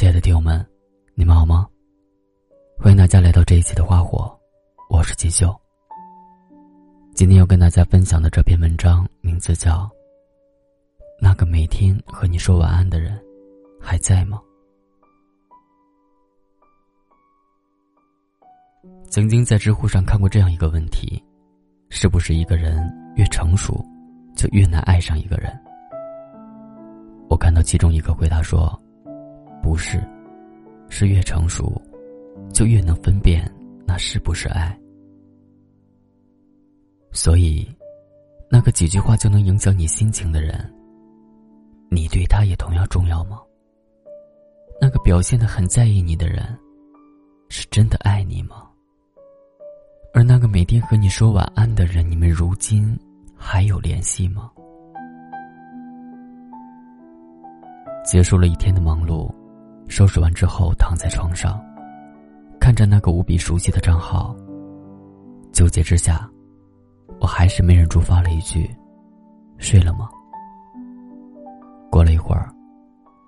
亲爱的听友们，你们好吗？欢迎大家来到这一期的花火，我是锦绣。今天要跟大家分享的这篇文章名字叫《那个每天和你说晚安的人还在吗》。曾经在知乎上看过这样一个问题：是不是一个人越成熟，就越难爱上一个人？我看到其中一个回答说。不是，是越成熟，就越能分辨那是不是爱。所以，那个几句话就能影响你心情的人，你对他也同样重要吗？那个表现的很在意你的人，是真的爱你吗？而那个每天和你说晚安的人，你们如今还有联系吗？结束了一天的忙碌。收拾完之后，躺在床上，看着那个无比熟悉的账号，纠结之下，我还是没忍住发了一句：“睡了吗？”过了一会儿，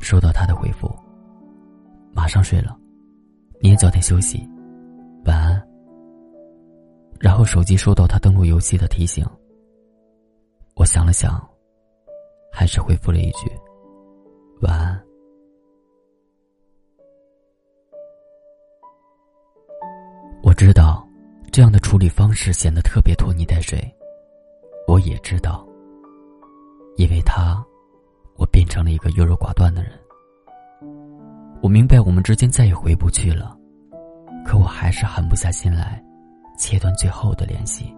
收到他的回复：“马上睡了，你也早点休息，晚安。”然后手机收到他登录游戏的提醒，我想了想，还是回复了一句：“晚安。”知道，这样的处理方式显得特别拖泥带水。我也知道，因为他，我变成了一个优柔寡断的人。我明白我们之间再也回不去了，可我还是狠不下心来，切断最后的联系。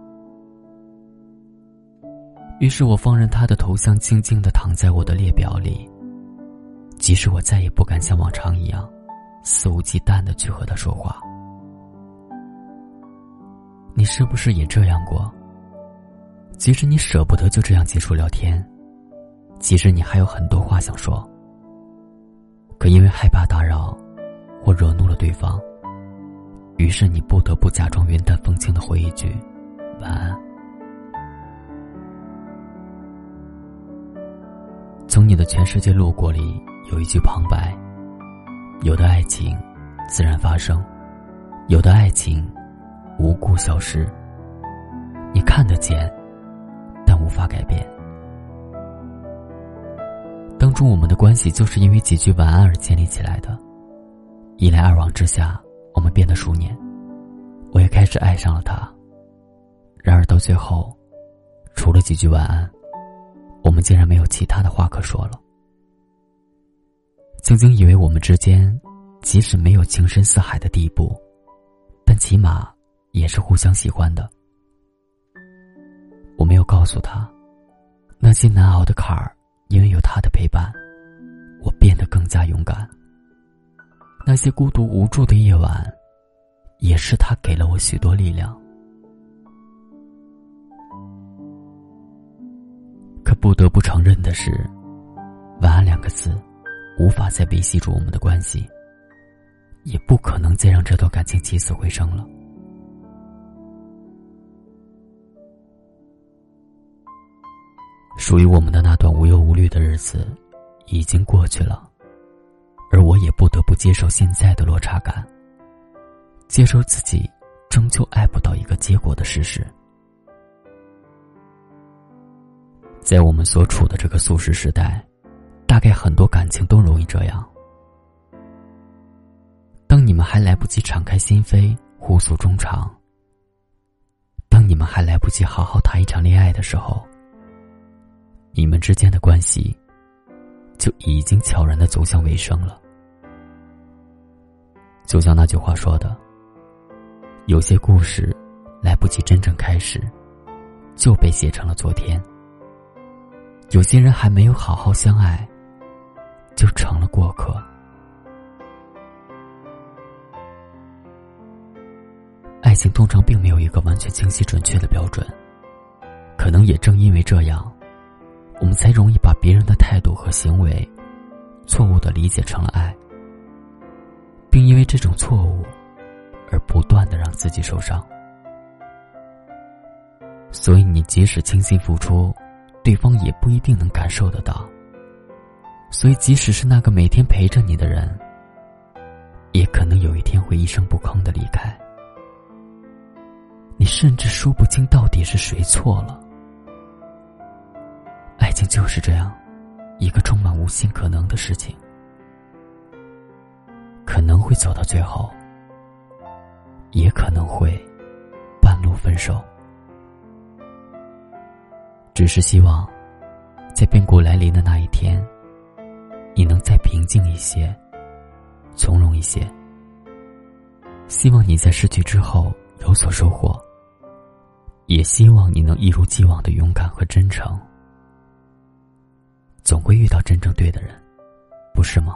于是我放任他的头像静静的躺在我的列表里，即使我再也不敢像往常一样，肆无忌惮的去和他说话。你是不是也这样过？即使你舍不得就这样结束聊天，即使你还有很多话想说，可因为害怕打扰或惹怒了对方，于是你不得不假装云淡风轻的回一句“晚安”。从你的全世界路过里有一句旁白：有的爱情自然发生，有的爱情。无故消失，你看得见，但无法改变。当初我们的关系就是因为几句晚安而建立起来的，一来二往之下，我们变得熟稔，我也开始爱上了他。然而到最后，除了几句晚安，我们竟然没有其他的话可说了。曾经以为我们之间，即使没有情深似海的地步，但起码。也是互相喜欢的。我没有告诉他，那些难熬的坎儿，因为有他的陪伴，我变得更加勇敢。那些孤独无助的夜晚，也是他给了我许多力量。可不得不承认的是，“晚安”两个字，无法再维系住我们的关系，也不可能再让这段感情起死回生了。属于我们的那段无忧无虑的日子，已经过去了，而我也不得不接受现在的落差感，接受自己终究爱不到一个结果的事实。在我们所处的这个速食时代，大概很多感情都容易这样。当你们还来不及敞开心扉，互诉衷肠；当你们还来不及好好谈一场恋爱的时候，你们之间的关系就已经悄然的走向尾声了。就像那句话说的：“有些故事来不及真正开始，就被写成了昨天；有些人还没有好好相爱，就成了过客。”爱情通常并没有一个完全清晰准确的标准，可能也正因为这样。我们才容易把别人的态度和行为错误的理解成了爱，并因为这种错误而不断的让自己受伤。所以，你即使倾心付出，对方也不一定能感受得到。所以，即使是那个每天陪着你的人，也可能有一天会一声不吭的离开。你甚至说不清到底是谁错了。爱情就是这样，一个充满无限可能的事情，可能会走到最后，也可能会半路分手。只是希望，在变故来临的那一天，你能再平静一些，从容一些。希望你在失去之后有所收获。也希望你能一如既往的勇敢和真诚，总会遇到真正对的人，不是吗？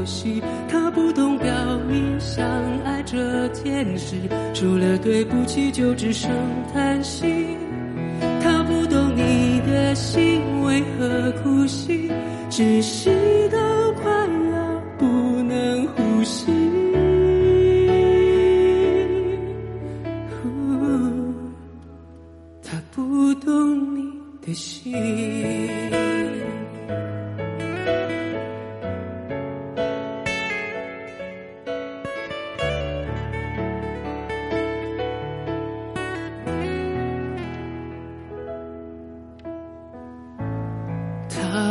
游戏；他不懂表明相爱这件事，除了对不起就只剩叹息。他不懂你的心为何哭泣，窒息到快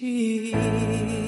他不懂你的心。